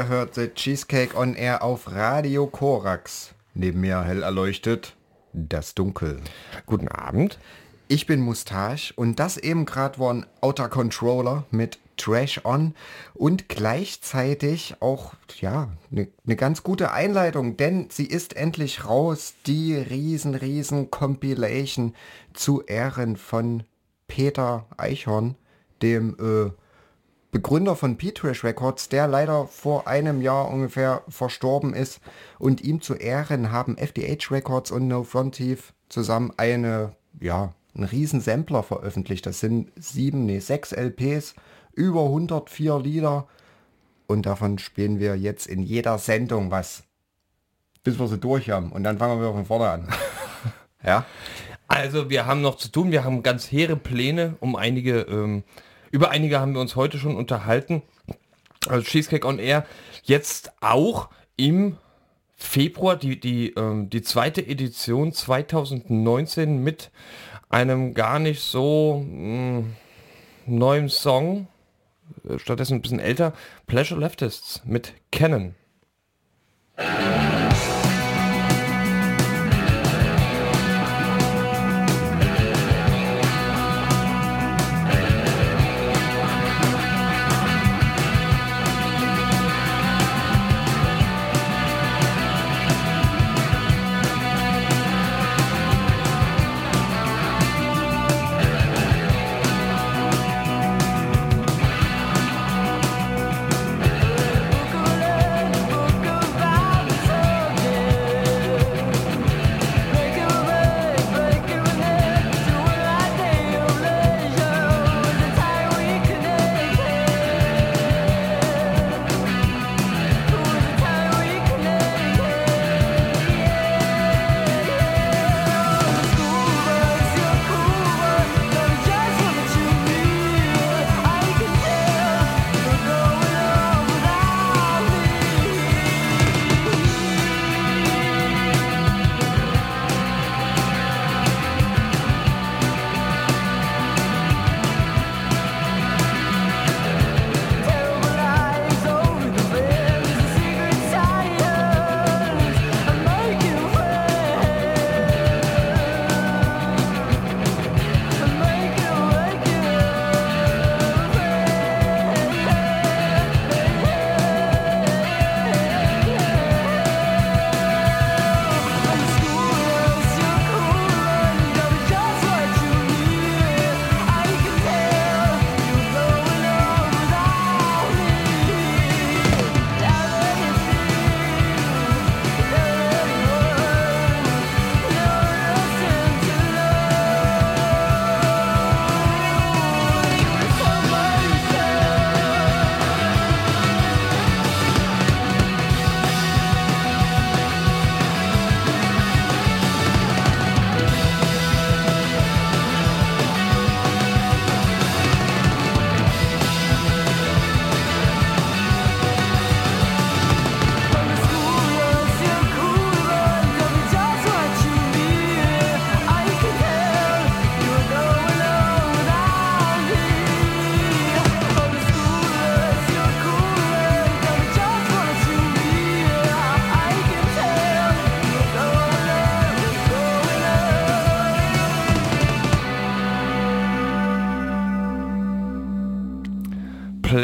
Ihr hört The Cheesecake on Air auf Radio Korax. Neben mir hell erleuchtet das Dunkel. Guten Abend. Ich bin Mustache und das eben gerade war ein Outer Controller mit Trash On und gleichzeitig auch ja eine ne ganz gute Einleitung, denn sie ist endlich raus, die riesen riesen Compilation zu Ehren von Peter Eichhorn, dem äh, Begründer von P-Trash Records, der leider vor einem Jahr ungefähr verstorben ist. Und ihm zu Ehren haben FDH Records und No Frontief zusammen eine, ja, einen riesen Sampler veröffentlicht. Das sind sieben, nee, sechs LPs, über 104 Lieder. Und davon spielen wir jetzt in jeder Sendung was. Bis wir sie durch haben. Und dann fangen wir von vorne an. ja. Also wir haben noch zu tun, wir haben ganz hehre Pläne, um einige ähm, über einige haben wir uns heute schon unterhalten. Also Cheesecake on Air jetzt auch im Februar die, die, ähm, die zweite Edition 2019 mit einem gar nicht so mh, mm, neuen Song, äh, stattdessen ein bisschen älter, Pleasure Leftists mit Canon.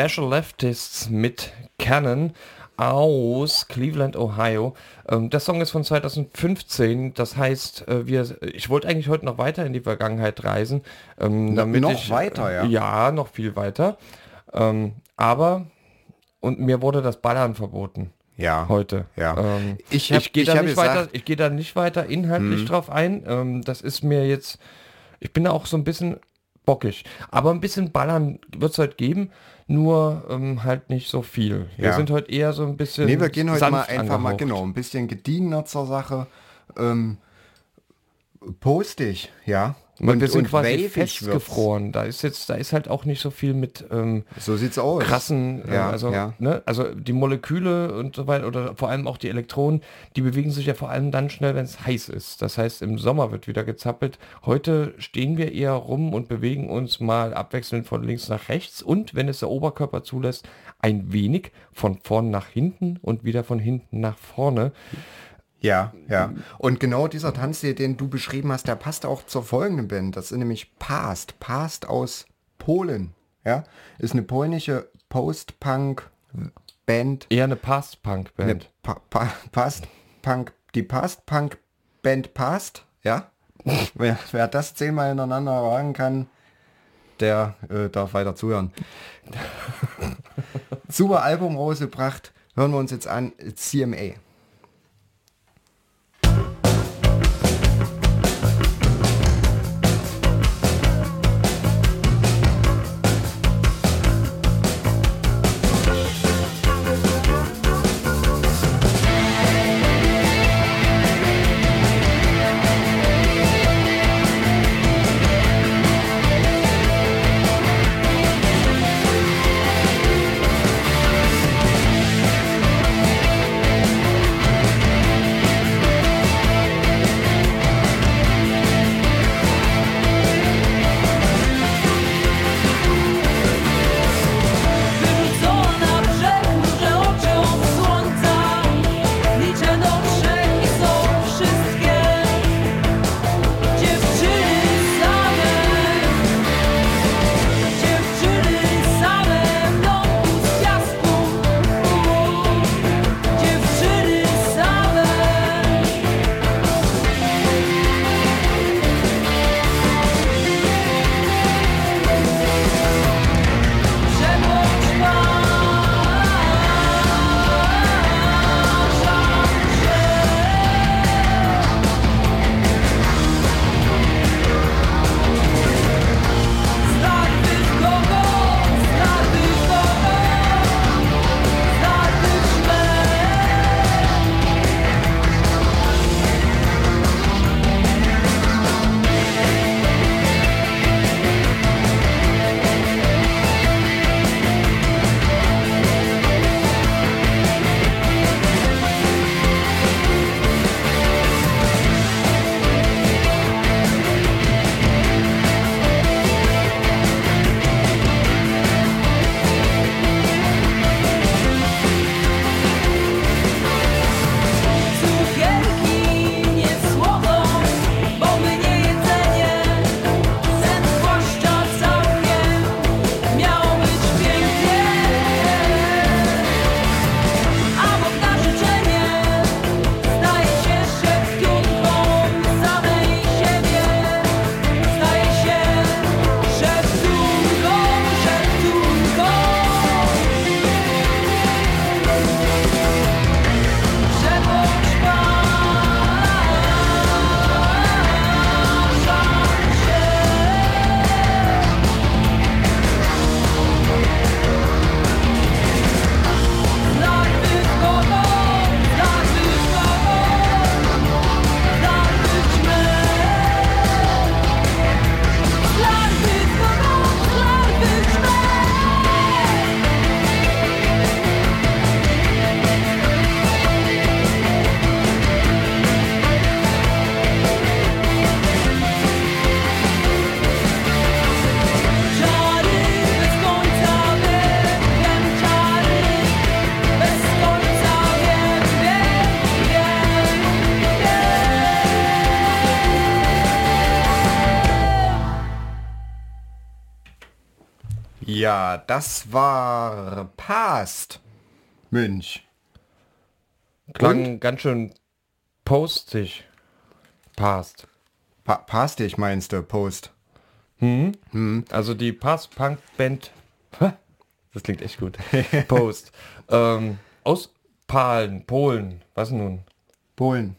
Pleasure Leftists mit Cannon aus Cleveland, Ohio. Ähm, der Song ist von 2015, das heißt, äh, wir, ich wollte eigentlich heute noch weiter in die Vergangenheit reisen. Ähm, damit noch ich, weiter, ja? Ja, noch viel weiter. Ähm, aber, und mir wurde das Ballern verboten. Ja. Heute. Ja. Ähm, ich ich gehe da, nicht weiter, ich geh da nicht weiter inhaltlich hm. drauf ein. Ähm, das ist mir jetzt, ich bin da auch so ein bisschen bockig. Aber ein bisschen Ballern wird es heute geben nur ähm, halt nicht so viel. Wir sind heute eher so ein bisschen. Nee, wir gehen heute mal einfach angehaucht. mal genau, ein bisschen gediegener zur Sache. Ähm, postig, ja. Und, wir sind und quasi festgefroren. Da ist jetzt, da ist halt auch nicht so viel mit ähm, so sieht's aus. krassen, äh, ja, also, ja. Ne, also die Moleküle und so weiter oder vor allem auch die Elektronen, die bewegen sich ja vor allem dann schnell, wenn es heiß ist. Das heißt, im Sommer wird wieder gezappelt. Heute stehen wir eher rum und bewegen uns mal abwechselnd von links nach rechts und wenn es der Oberkörper zulässt, ein wenig von vorn nach hinten und wieder von hinten nach vorne. Ja, ja. Und genau dieser Tanzstil, den du beschrieben hast, der passt auch zur folgenden Band. Das ist nämlich Past. Past aus Polen. Ja, ist eine polnische Post-Punk-Band. Eher eine Past-Punk-Band. Pa pa Past-Punk, die Past-Punk-Band Past, ja. wer, wer das zehnmal ineinander wagen kann, der äh, darf weiter zuhören. Super Album rausgebracht. Hören wir uns jetzt an. CMA. Ja, das war Past. Münch. Klang ganz schön postig. Past. Pa Pastig meinst du, Post. Also die Past-Punk-Band. Das klingt echt gut. Post. ähm, aus Palen, Polen. Was nun? Polen.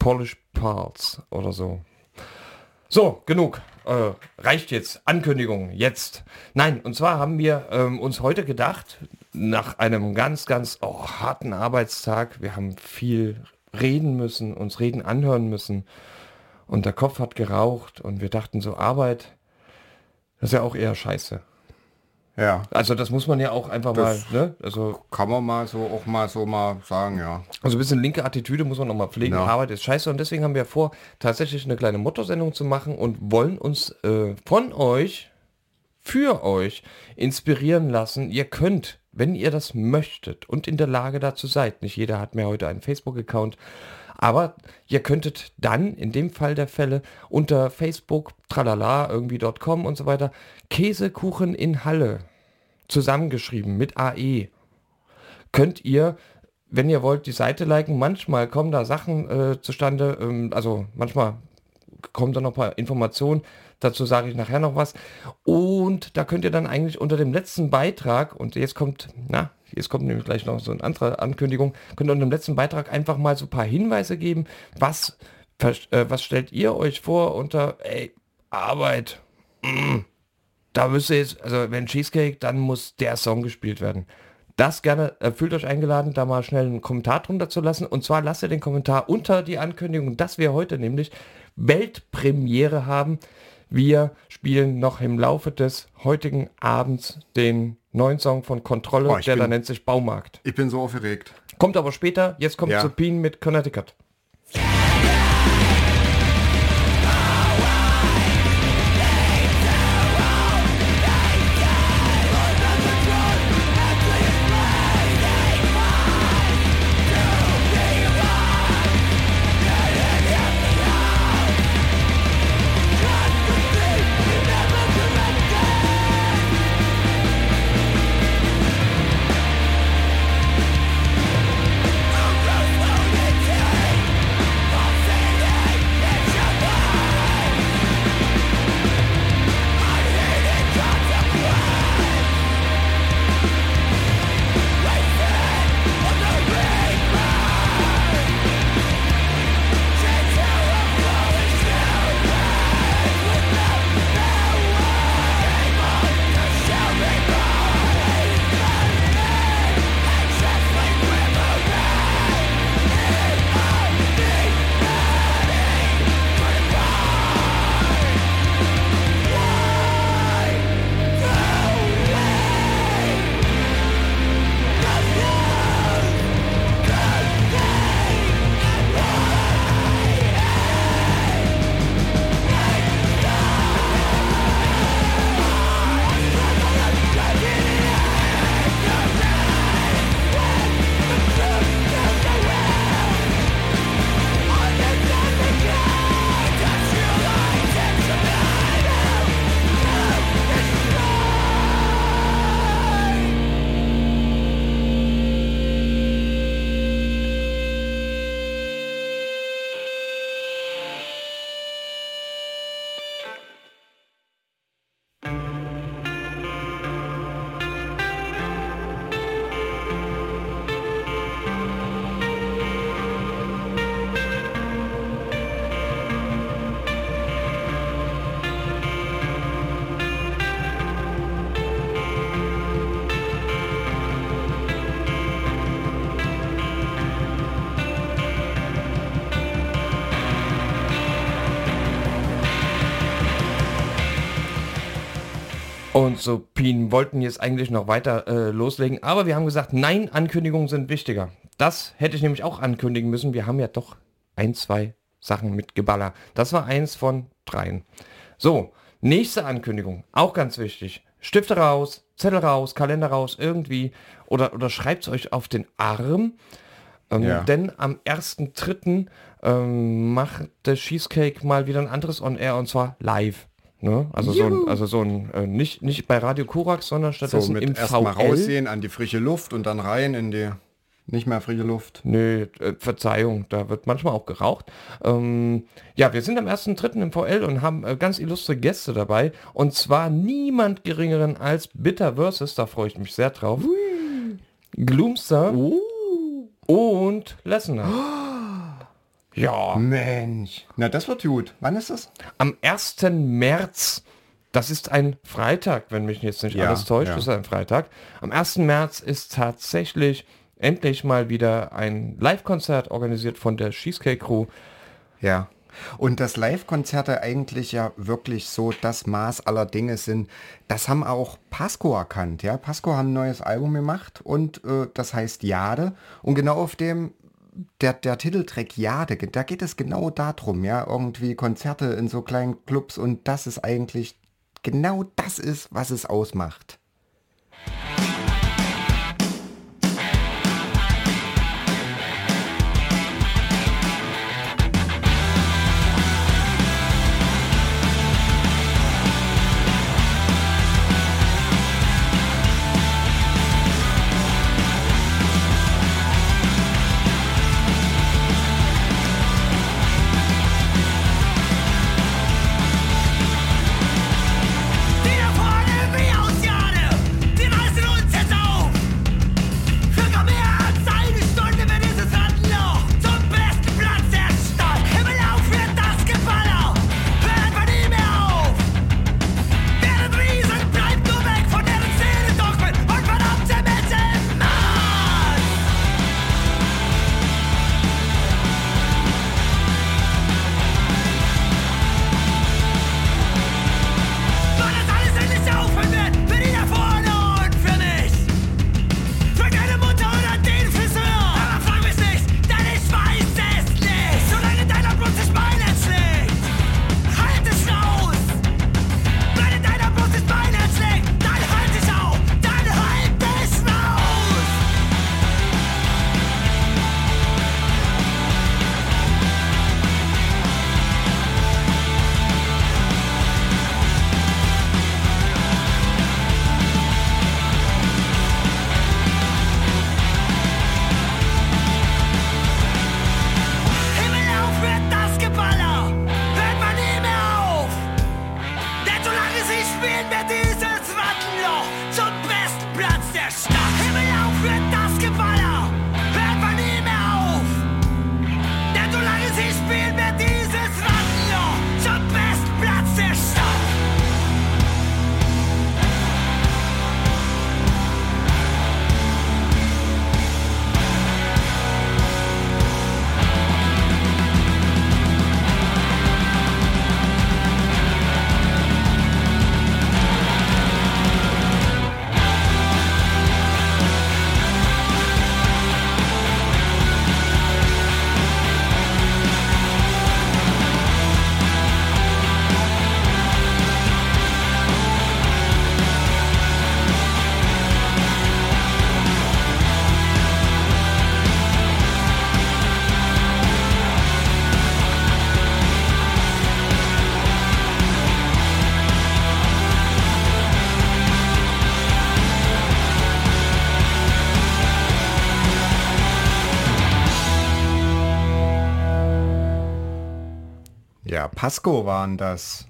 Polish Parts oder so. So, genug. Äh, reicht jetzt. Ankündigung, jetzt. Nein, und zwar haben wir ähm, uns heute gedacht, nach einem ganz, ganz oh, harten Arbeitstag, wir haben viel reden müssen, uns reden anhören müssen und der Kopf hat geraucht und wir dachten so, Arbeit, das ist ja auch eher scheiße. Ja, Also das muss man ja auch einfach Das- mal, ne? Also kann man mal so auch mal so mal sagen, ja. Also ein bisschen linke Attitüde muss man noch mal pflegen. Ja. Arbeit ist scheiße und deswegen haben wir vor, tatsächlich eine kleine Motto-Sendung zu machen und wollen uns äh, von euch, für euch inspirieren lassen. Ihr könnt, wenn ihr das möchtet und in der Lage dazu seid, nicht jeder hat mehr heute einen Facebook-Account, aber ihr könntet dann, in dem Fall der Fälle, unter Facebook, tralala, irgendwie.com und so weiter, Käsekuchen in Halle zusammengeschrieben mit AE könnt ihr, wenn ihr wollt, die Seite liken. Manchmal kommen da Sachen äh, zustande, ähm, also manchmal kommen da noch ein paar Informationen. Dazu sage ich nachher noch was. Und da könnt ihr dann eigentlich unter dem letzten Beitrag, und jetzt kommt, na, jetzt kommt nämlich gleich noch so eine andere Ankündigung, könnt ihr unter dem letzten Beitrag einfach mal so ein paar Hinweise geben, was, äh, was stellt ihr euch vor unter, ey, Arbeit, da müsst ihr jetzt, also wenn Cheesecake, dann muss der Song gespielt werden. Das gerne, äh, fühlt euch eingeladen, da mal schnell einen Kommentar drunter zu lassen. Und zwar lasst ihr den Kommentar unter die Ankündigung, dass wir heute nämlich Weltpremiere haben. Wir spielen noch im Laufe des heutigen Abends den neuen Song von Kontrolle, Oh, der da bin- nennt sich Baumarkt. Ich bin so aufgeregt. Kommt aber später, jetzt kommt Ja. Supin mit Connecticut. Und so Pien wollten jetzt eigentlich noch weiter äh, loslegen, aber wir haben gesagt, nein, Ankündigungen sind wichtiger. Das hätte ich nämlich auch ankündigen müssen. Wir haben ja doch ein, zwei Sachen mit Geballer. Das war eins von dreien. So, nächste Ankündigung, auch ganz wichtig. Stifte raus, Zettel raus, Kalender raus, irgendwie. Oder, oder schreibt es euch auf den Arm. Ähm, Ja. Denn am 1.3. Ähm, macht der Cheesecake mal wieder ein anderes On-Air und zwar live. Ne? Also, so ein, also so ein, äh, nicht, nicht bei Radio Korax, sondern So stattdessen mit im erstmal VL. rausgehen an die frische Luft und dann rein in die nicht mehr frische Luft. Nö, äh, Verzeihung, da wird manchmal auch geraucht. Ähm, ja, wir sind am 1.3. im VL und haben äh, ganz illustre Gäste dabei. Und zwar niemand geringeren als Bitter Versus, da freue ich mich sehr drauf. Gloomster und Lessener. Ja, Mensch. Na, das wird gut. Wann ist das? am 1. März, das ist ein Freitag, wenn mich jetzt nicht Ja, alles täuscht, ja. das ist ein Freitag. Am 1. März ist tatsächlich endlich mal wieder ein Live-Konzert organisiert von der Cheesecake Crew. Ja. Und dass Live-Konzerte eigentlich ja wirklich so das Maß aller Dinge sind, das haben auch Pasco erkannt. Ja, Pasco haben ein neues Album gemacht und äh, das heißt Jade. Und genau auf dem der, der Titeltrack Jade, da geht es genau darum, ja, irgendwie Konzerte in so kleinen Clubs und das ist eigentlich genau das ist, was es ausmacht. Ja, Pasco waren das.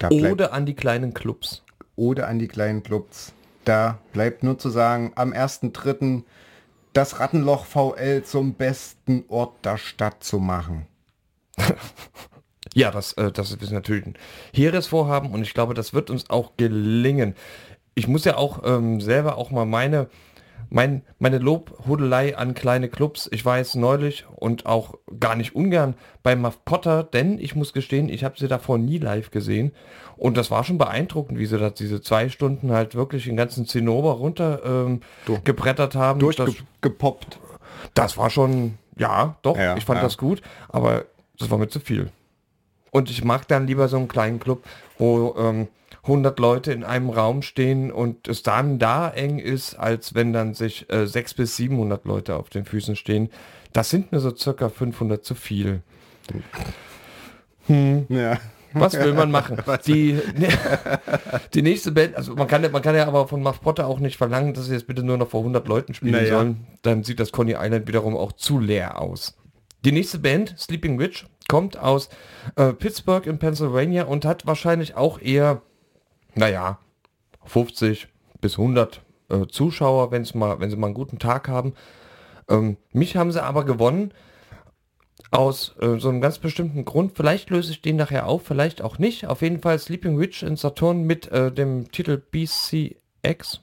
Da bleibt- Ode an die kleinen Clubs. Ode an die kleinen Clubs. Da bleibt nur zu sagen, am 1.3. das Rattenloch VL zum besten Ort der Stadt zu machen. Ja, das, äh, das ist natürlich ein hehres Vorhaben und ich glaube, das wird uns auch gelingen. Ich muss ja auch ähm, selber auch mal meine, mein, meine Lobhudelei an kleine Clubs, ich war jetzt neulich und auch gar nicht ungern bei Muff Potter, denn ich muss gestehen, ich habe sie davor nie live gesehen und das war schon beeindruckend, wie sie da diese zwei Stunden halt wirklich den ganzen Zinnober runter ähm, gebrettert haben. Das- Durchgepoppt. das war schon, ja, doch, Ja, ich fand ja. das gut, aber das war mir zu viel. Und ich mag dann lieber so einen kleinen Club, wo ähm, 100 Leute in einem Raum stehen und es dann da eng ist, als wenn dann sich äh, 600 bis 700 Leute auf den Füßen stehen. Das sind mir so circa 500 zu viel. Ja, Was will man machen? die, die nächste Band, also man kann, ja- man kann ja aber von Muff Potter auch nicht verlangen, dass sie jetzt bitte nur noch vor 100 Leuten spielen Naja. sollen. Dann sieht das Coney Island wiederum auch zu leer aus. Die nächste Band, Sleeping Witch, kommt aus äh, Pittsburgh in Pennsylvania und hat wahrscheinlich auch eher, naja, 50 bis 100 äh, Zuschauer, wenn's mal, wenn sie mal einen guten Tag haben. Ähm, mich haben sie aber gewonnen aus äh, so einem ganz bestimmten Grund. Vielleicht löse ich den nachher auf, vielleicht auch nicht. Auf jeden Fall Sleeping Witch in Saturn mit äh, dem Titel BCX.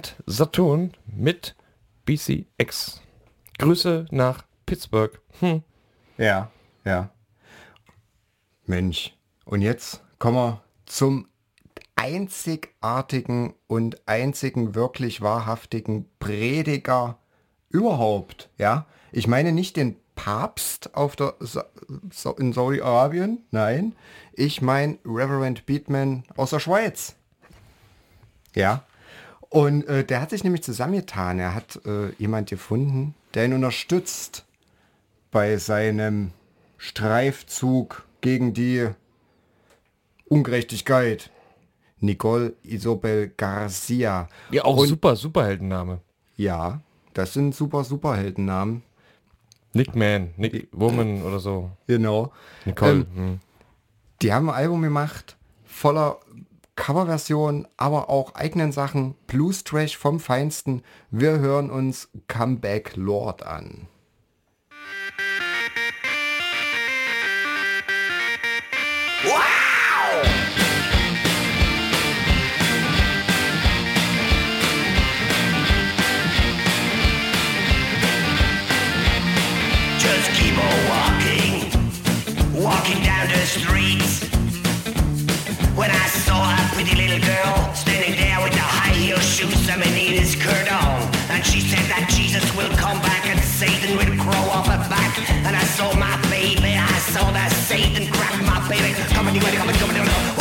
Witch and Saturn mit BCX. Grüße nach Pittsburgh. Hm. Ja, ja. Mensch. Und jetzt kommen wir zum einzigartigen und einzigen wirklich wahrhaftigen Prediger überhaupt. Ja, ich meine nicht den Papst auf der Sa Sa in Saudi-Arabien, nein, ich meine Reverend Beatman aus der Schweiz. Ja. Und äh, der hat sich nämlich zusammengetan. Er hat äh, jemand gefunden, der ihn unterstützt bei seinem Streifzug gegen die Ungerechtigkeit. Nicole Isobel Garcia. Ja, auch Und- super, Superheldenname. Ja, das sind super Superheldennamen. Nick Man, Nick Woman oder so. Genau. Nicole. Ähm, hm. Die haben ein Album gemacht, voller Coverversion, aber auch eigenen Sachen. Blues Trash vom Feinsten. Wir hören uns Comeback Lord an. Wow! Just keep on walking, walking down the streets. when I saw a pretty little girl standing there with the high heel shoes and Anita's skirt on. And she said that Jesus will come back and Satan will grow off her back. And I saw my baby, I saw that Satan grab my baby. Come on, you come on, come on, come and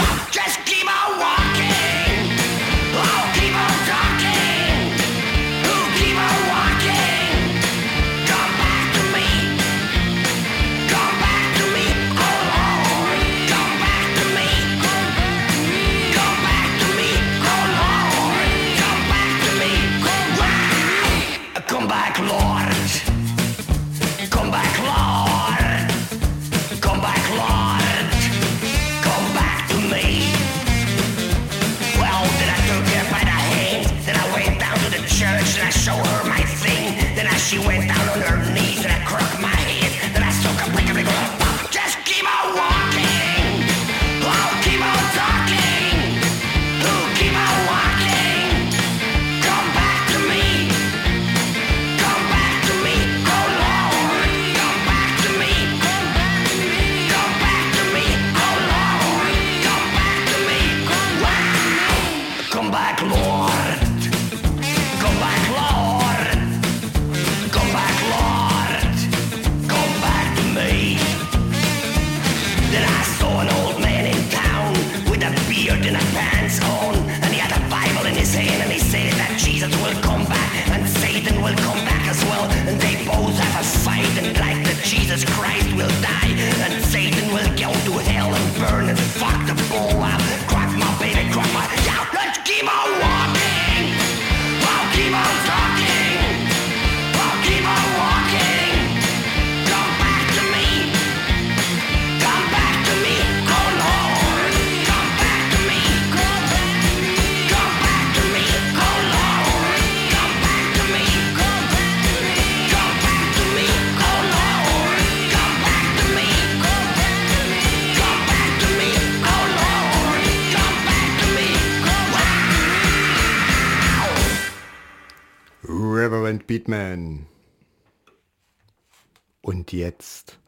jetzt.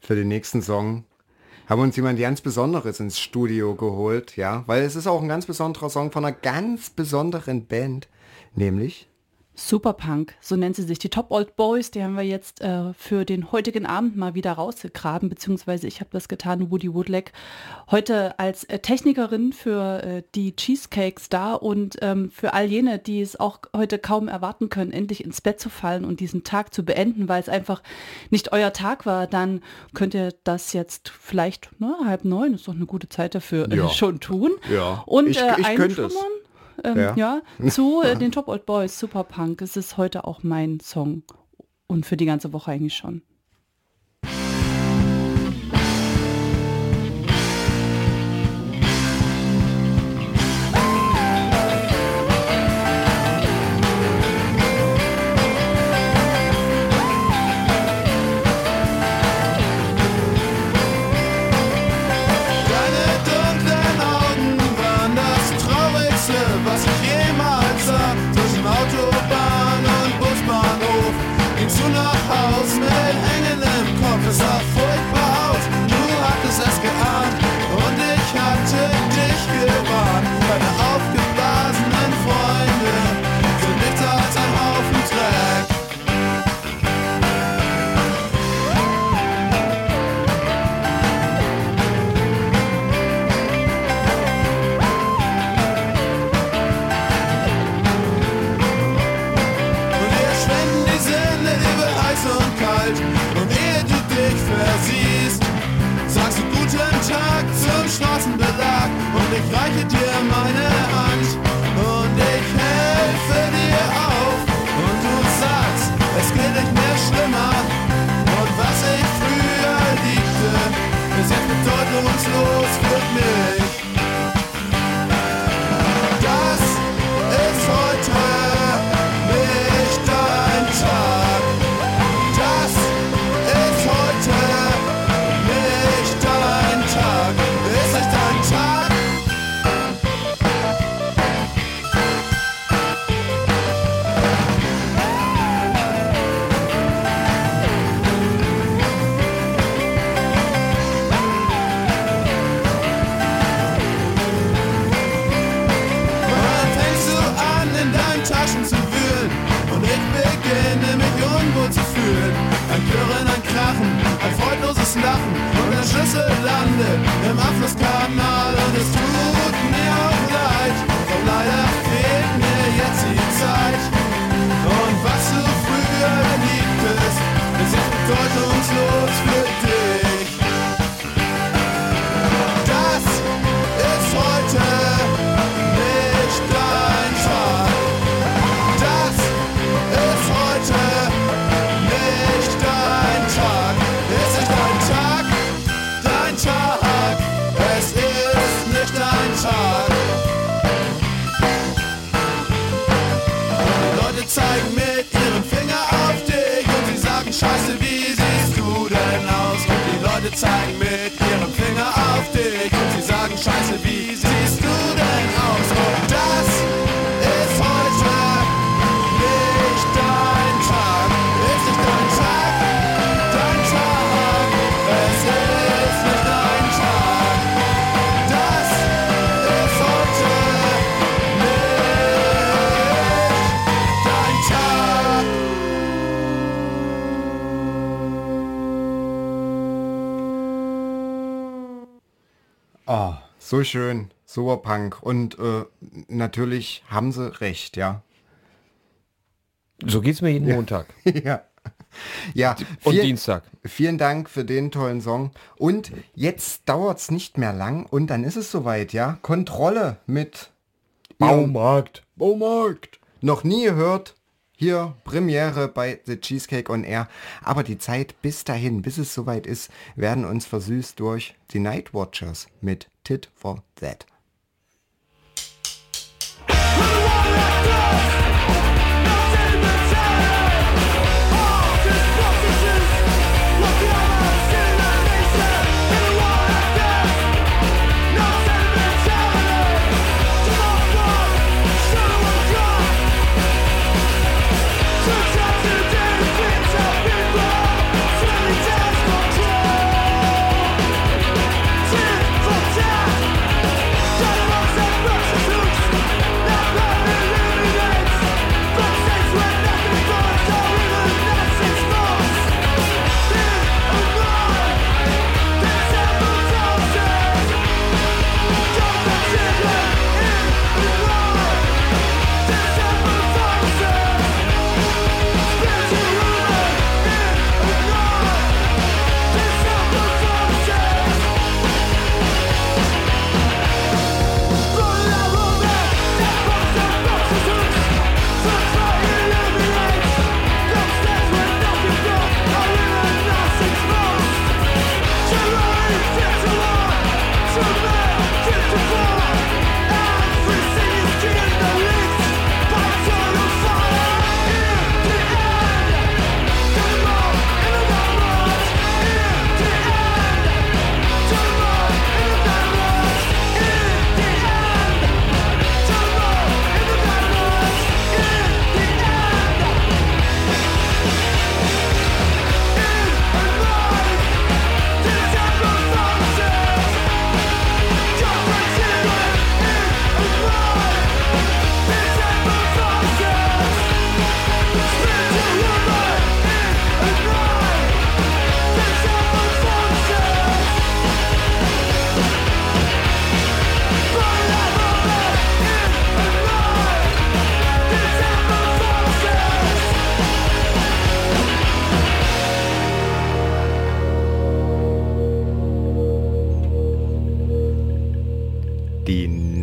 Für den nächsten Song haben uns jemand ganz Besonderes ins Studio geholt, ja, weil es ist auch ein ganz besonderer Song von einer ganz besonderen Band, nämlich Superpunk, so nennt sie sich. Die Top Old Boys, die haben wir jetzt äh, für den heutigen Abend mal wieder rausgegraben, beziehungsweise ich habe das getan, Woody Woodleg, heute als äh, Technikerin für äh, die Cheesecakes da und ähm, für all jene, die es auch heute kaum erwarten können, endlich ins Bett zu fallen und diesen Tag zu beenden, weil es einfach nicht euer Tag war, dann könnt ihr das jetzt vielleicht na, halb neun, ist doch eine gute Zeit dafür, ja. schon tun. Ja, und ich, äh, ich könnte es ähm, ja. ja. zu äh, den Top Old Boys, Super Punk. Es ist heute auch mein Song und für die ganze Woche eigentlich schon. So schön, super Punk. Und äh, natürlich haben sie recht, ja. So geht's mir jeden Montag ja. Ja, und viel- Dienstag. Vielen Dank für den tollen Song. Und jetzt dauert's nicht mehr lang und dann ist es soweit, ja. Kontrolle mit Baumarkt. Baumarkt. Noch nie gehört. Hier Premiere bei The Cheesecake on Air. Aber die Zeit bis dahin, bis es soweit ist, werden uns versüßt durch die Night Watchers mit Tit for That.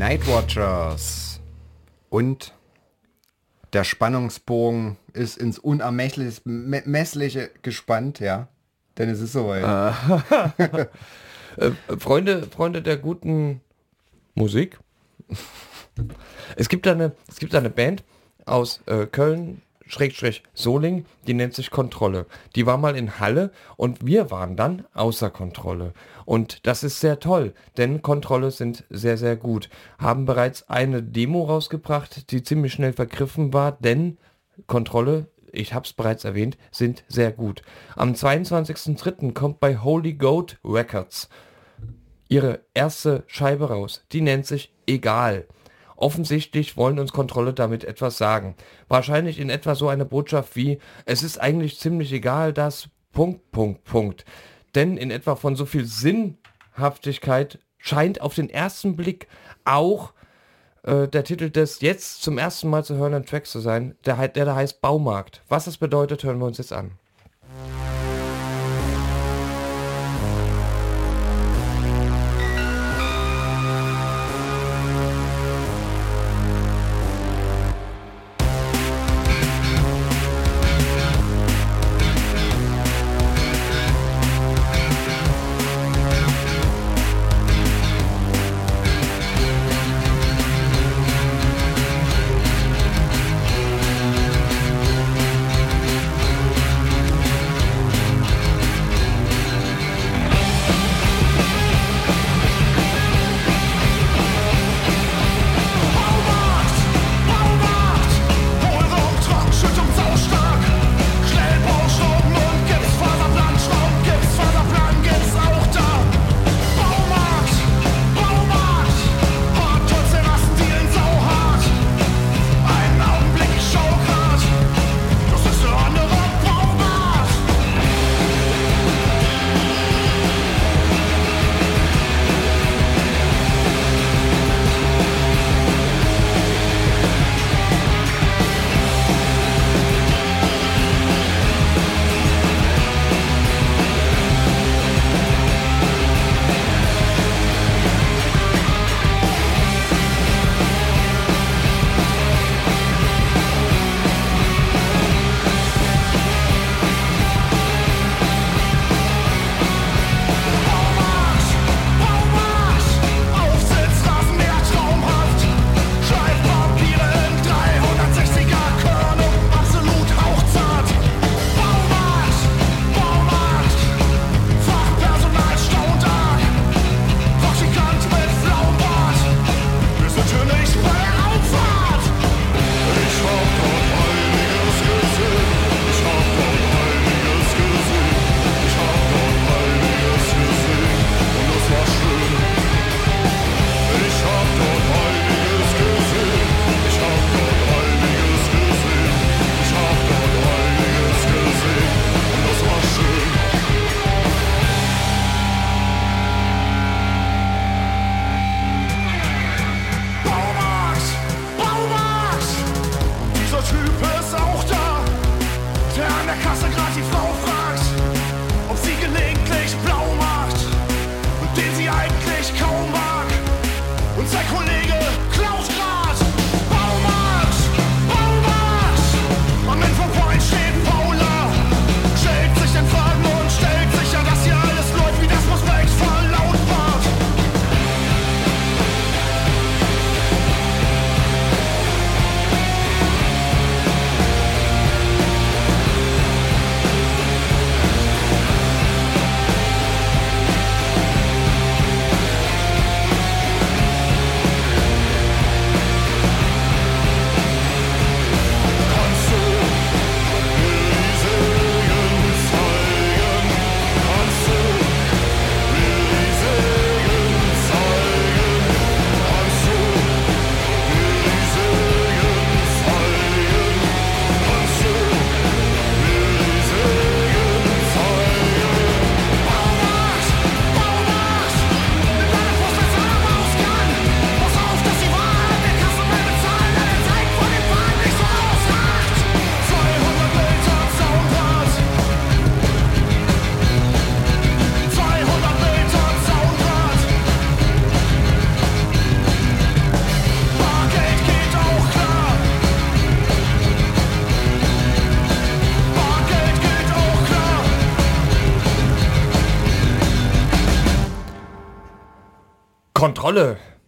Night Watchers. Und der Spannungsbogen ist ins Unermessliche gespannt, ja. Denn es ist soweit. Äh, Freunde, Freunde der guten Musik. Es gibt eine, es gibt eine Band aus äh, Köln, Schrägstrich Soling, die nennt sich Kontrolle. Die war mal in Halle und wir waren dann außer Kontrolle. Und das ist sehr toll, denn Kontrolle sind sehr, sehr gut. Haben bereits eine Demo rausgebracht, die ziemlich schnell vergriffen war, denn Kontrolle, ich habe es bereits erwähnt, sind sehr gut. Am 22.03. kommt bei Holy Goat Records ihre erste Scheibe raus. Die nennt sich Egal. Offensichtlich wollen uns Kontrolle damit etwas sagen. Wahrscheinlich in etwa so eine Botschaft wie, es ist eigentlich ziemlich egal, dass Punkt, Punkt, Punkt. Denn in etwa von so viel Sinnhaftigkeit scheint auf den ersten Blick auch äh, der Titel des jetzt zum ersten Mal zu hörenden Tracks zu sein, der, der da heißt Baumarkt. Was das bedeutet, hören wir uns jetzt an.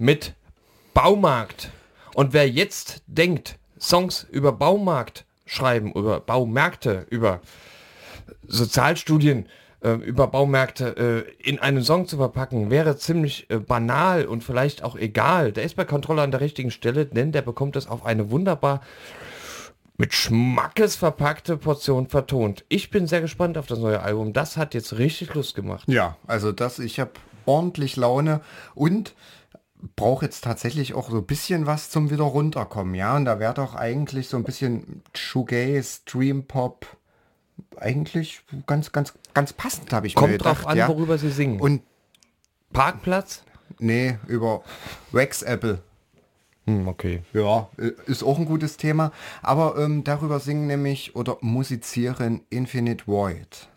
Mit Baumarkt. Und wer jetzt denkt, Songs über Baumarkt schreiben, über Baumärkte, über Sozialstudien, äh, über Baumärkte äh, in einen Song zu verpacken, wäre ziemlich äh, banal und vielleicht auch egal. Der ist bei Kontrolle an der richtigen Stelle, denn der bekommt es auf eine wunderbar mit Schmackes verpackte Portion vertont. Ich bin sehr gespannt auf das neue Album. Das hat jetzt richtig Lust gemacht. Ja, also das, ich habe ordentlich Laune und brauche jetzt tatsächlich auch so ein bisschen was zum wieder runterkommen, ja. Und da wäre doch eigentlich so ein bisschen Shoegaze, Dream Pop eigentlich ganz, ganz, ganz passend, habe ich mir Kommt gedacht. drauf an, ja. worüber sie singen. Und Parkplatz? nee, über Wax Apple. Hm, okay. Ja, ist auch ein gutes Thema. Aber ähm, darüber singen nämlich oder musizieren Infinite Void.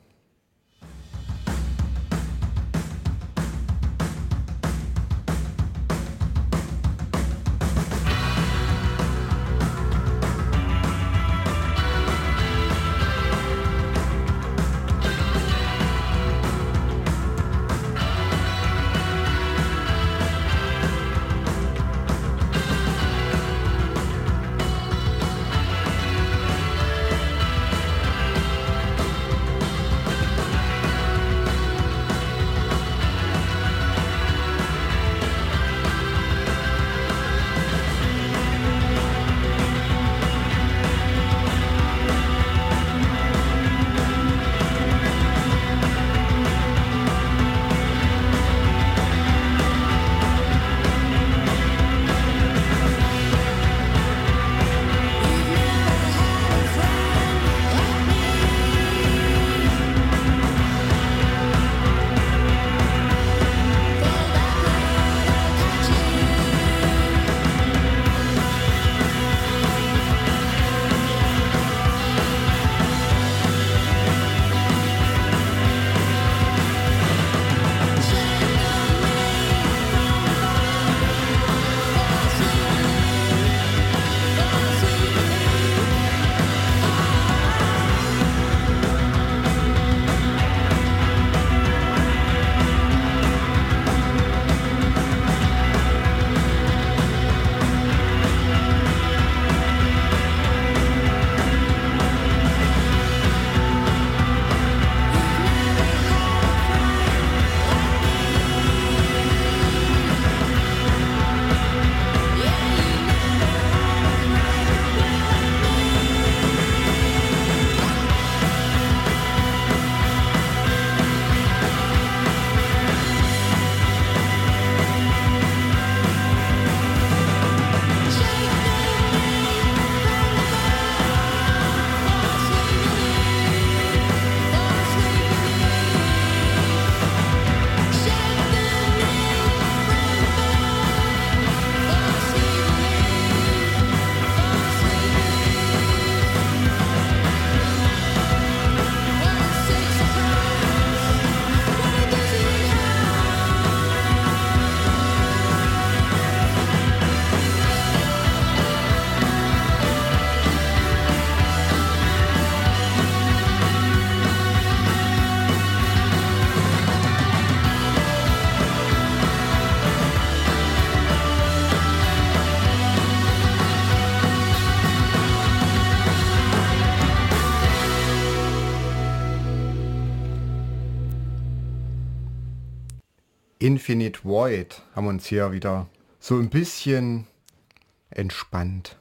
Infinite Void haben uns hier wieder so ein bisschen entspannt.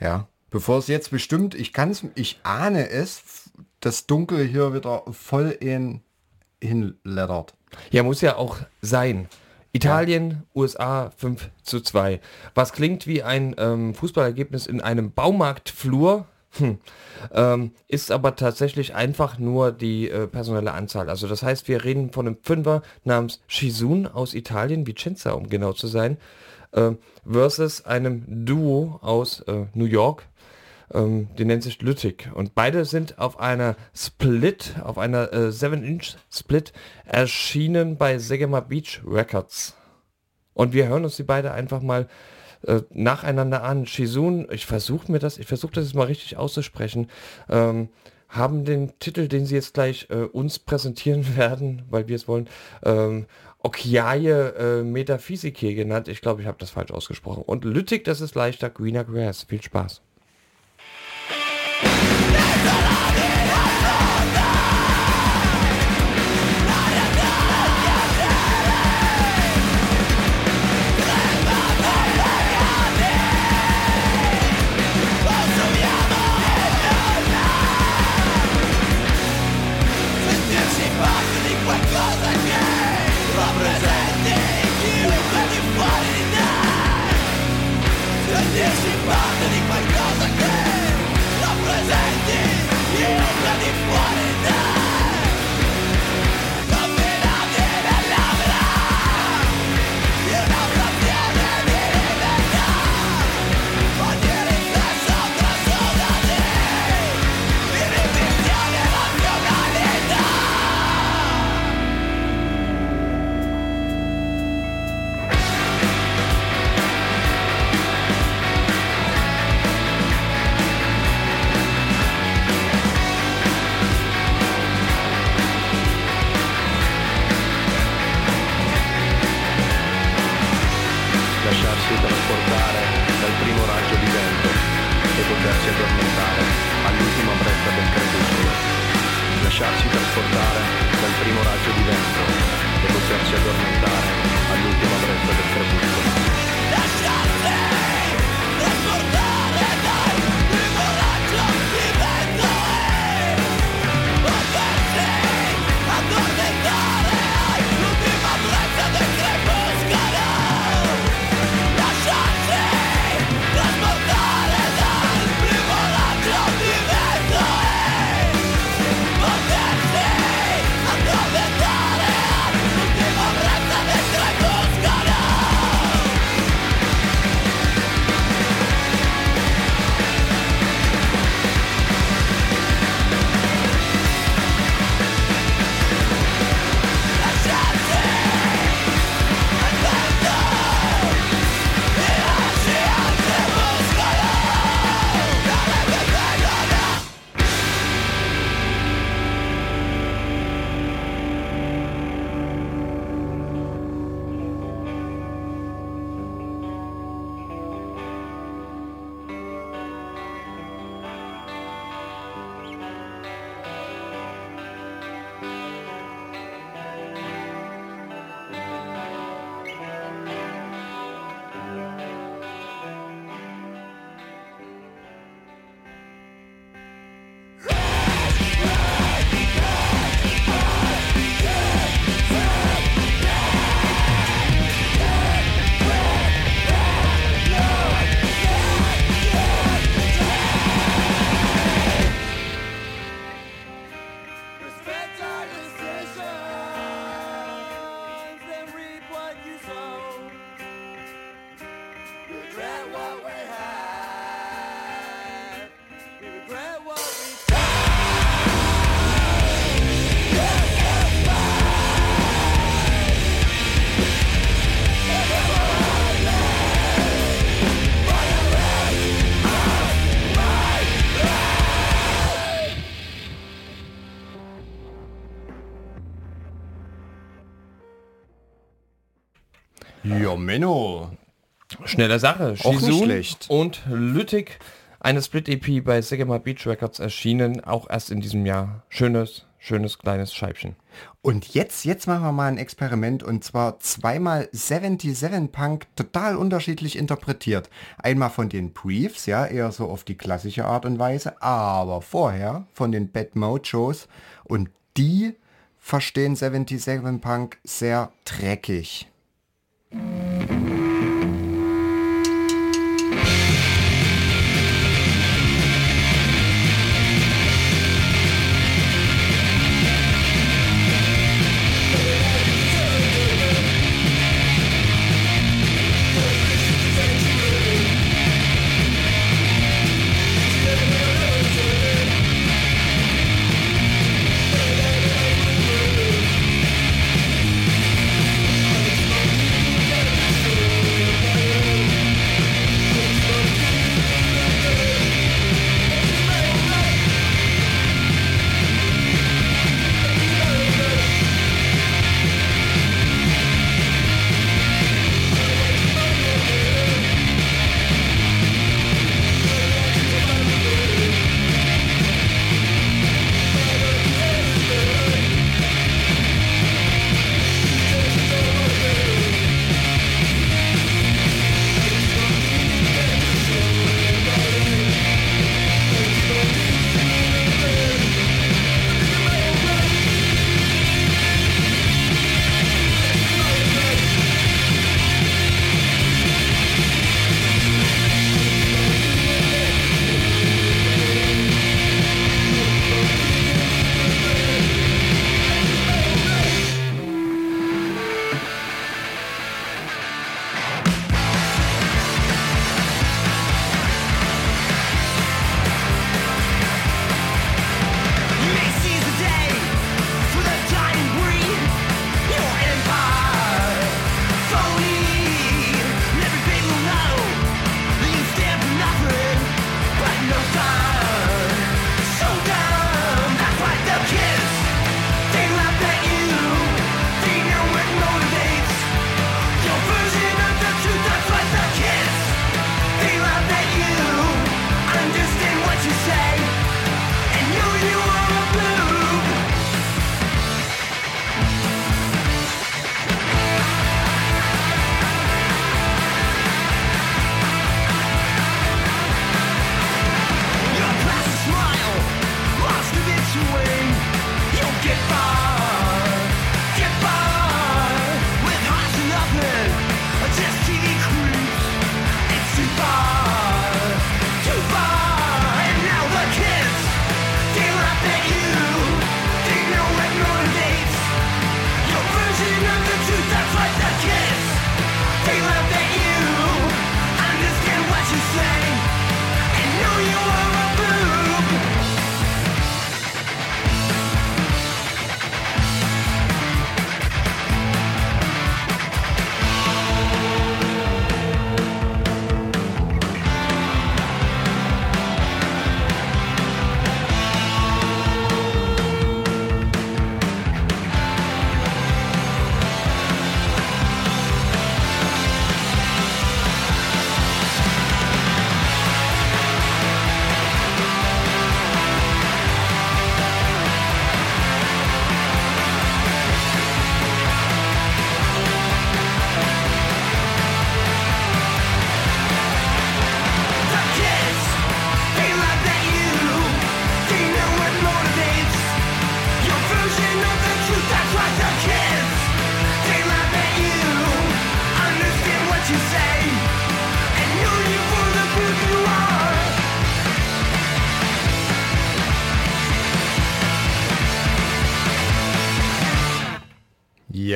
Ja. Bevor es jetzt bestimmt, ich kann es, ich ahne es, das Dunkel hier wieder voll in hinleddert. Ja, muss ja auch sein. Italien, USA 5 zu 2. Was klingt wie ein ähm, Fußballergebnis in einem Baumarktflur, hm, ähm, ist aber tatsächlich einfach nur die äh, personelle Anzahl. Also das heißt, wir reden von einem Fünfer namens Shizun aus Italien, Vicenza, um genau zu sein, äh, versus einem Duo aus äh, New York, ähm, die nennt sich Lüttich. Und beide sind auf einer Split, auf einer äh, 7-Inch Split erschienen bei Segema Beach Records. Und wir hören uns die beide einfach mal äh, nacheinander an. Shizun, ich versuche mir das, ich versuche das jetzt mal richtig auszusprechen, ähm, haben den Titel, den sie jetzt gleich äh, uns präsentieren werden, weil wir es wollen, ähm, Okiaye äh, Metaphysike genannt. Ich glaube, ich habe das falsch ausgesprochen. Und Lüttich, das ist leichter Greener Grass. Viel Spaß. Ja, Menno. Schnelle Sache. Auch nicht schlecht. und Lüttich, eine Split-EP bei Segema Beach Records erschienen, auch erst in diesem Jahr. Schönes, schönes kleines Scheibchen. Und jetzt, jetzt machen wir mal ein Experiment und zwar zweimal 77 Punk total unterschiedlich interpretiert. Einmal von den Briefs, ja, eher so auf die klassische Art und Weise, aber vorher von den Bad Mojos und die verstehen 77 Punk sehr dreckig. Mm-hmm.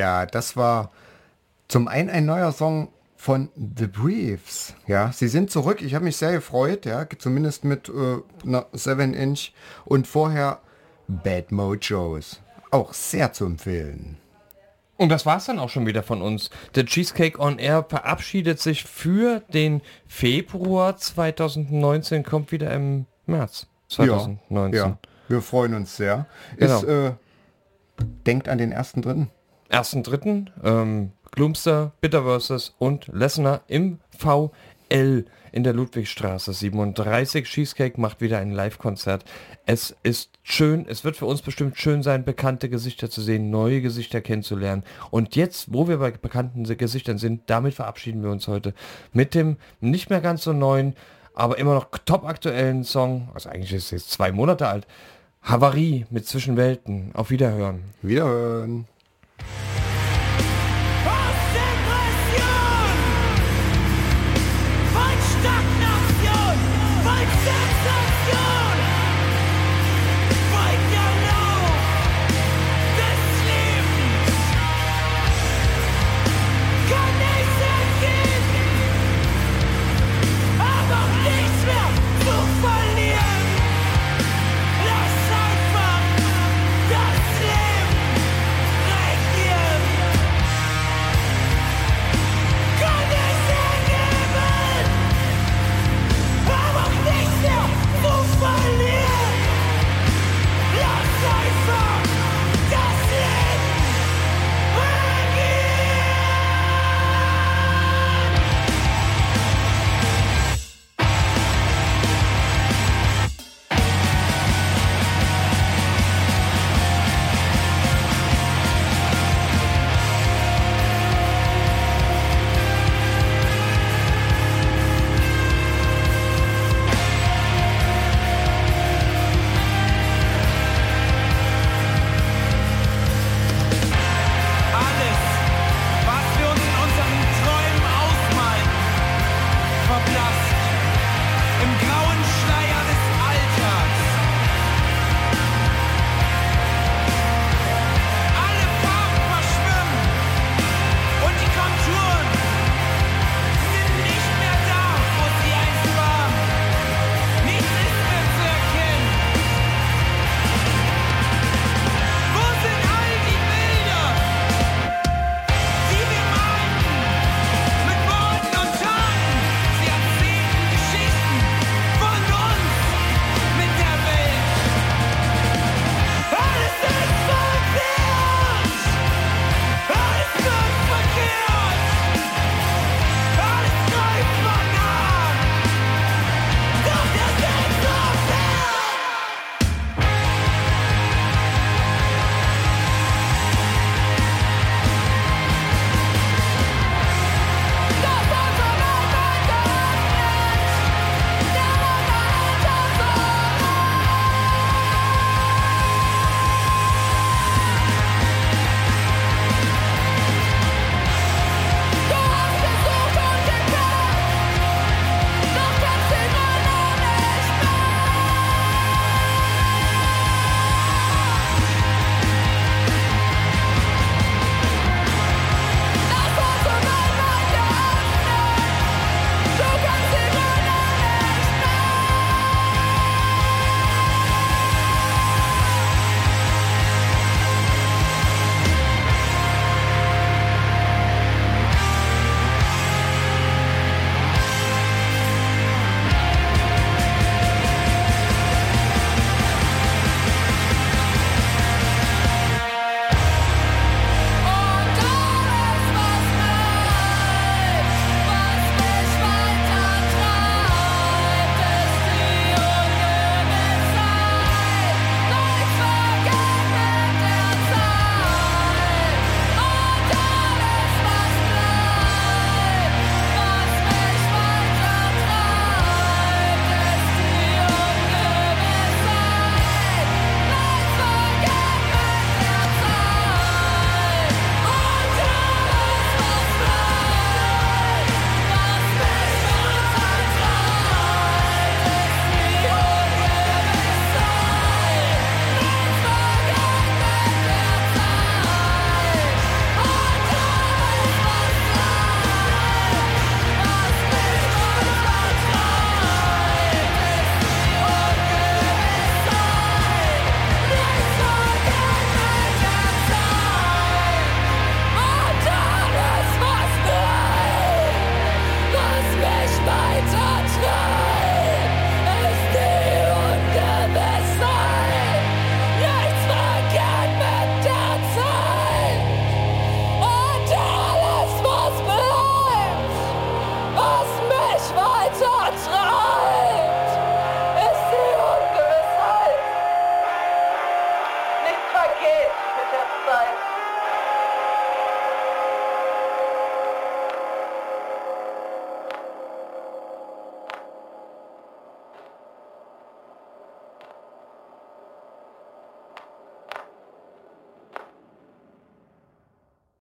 Ja, das war zum einen ein neuer Song von The Briefs. Ja, sie sind zurück. Ich habe mich sehr gefreut, ja, zumindest mit äh, einer 7-Inch und vorher Bad Mojos. Auch sehr zu empfehlen. Und das war's dann auch schon wieder von uns. Der Cheesecake on Air verabschiedet sich für den Februar 2019, kommt wieder im März 2019. Ja, wir freuen uns sehr. Genau. Ist, äh, denkt an den ersten dritten. Ersten dritten, ähm, Gloomster, Bitter Versus und Lesnar im VfL L in der Ludwigstraße 37. Cheesecake macht wieder ein Live-Konzert. Es ist schön, es wird für uns bestimmt schön sein, bekannte Gesichter zu sehen, neue Gesichter kennenzulernen. Und jetzt, wo wir bei bekannten Gesichtern sind, damit verabschieden wir uns heute mit dem nicht mehr ganz so neuen, aber immer noch top aktuellen Song, also eigentlich ist es jetzt zwei Monate alt, Havarie mit Zwischenwelten. Auf Wiederhören. Wiederhören. Bye.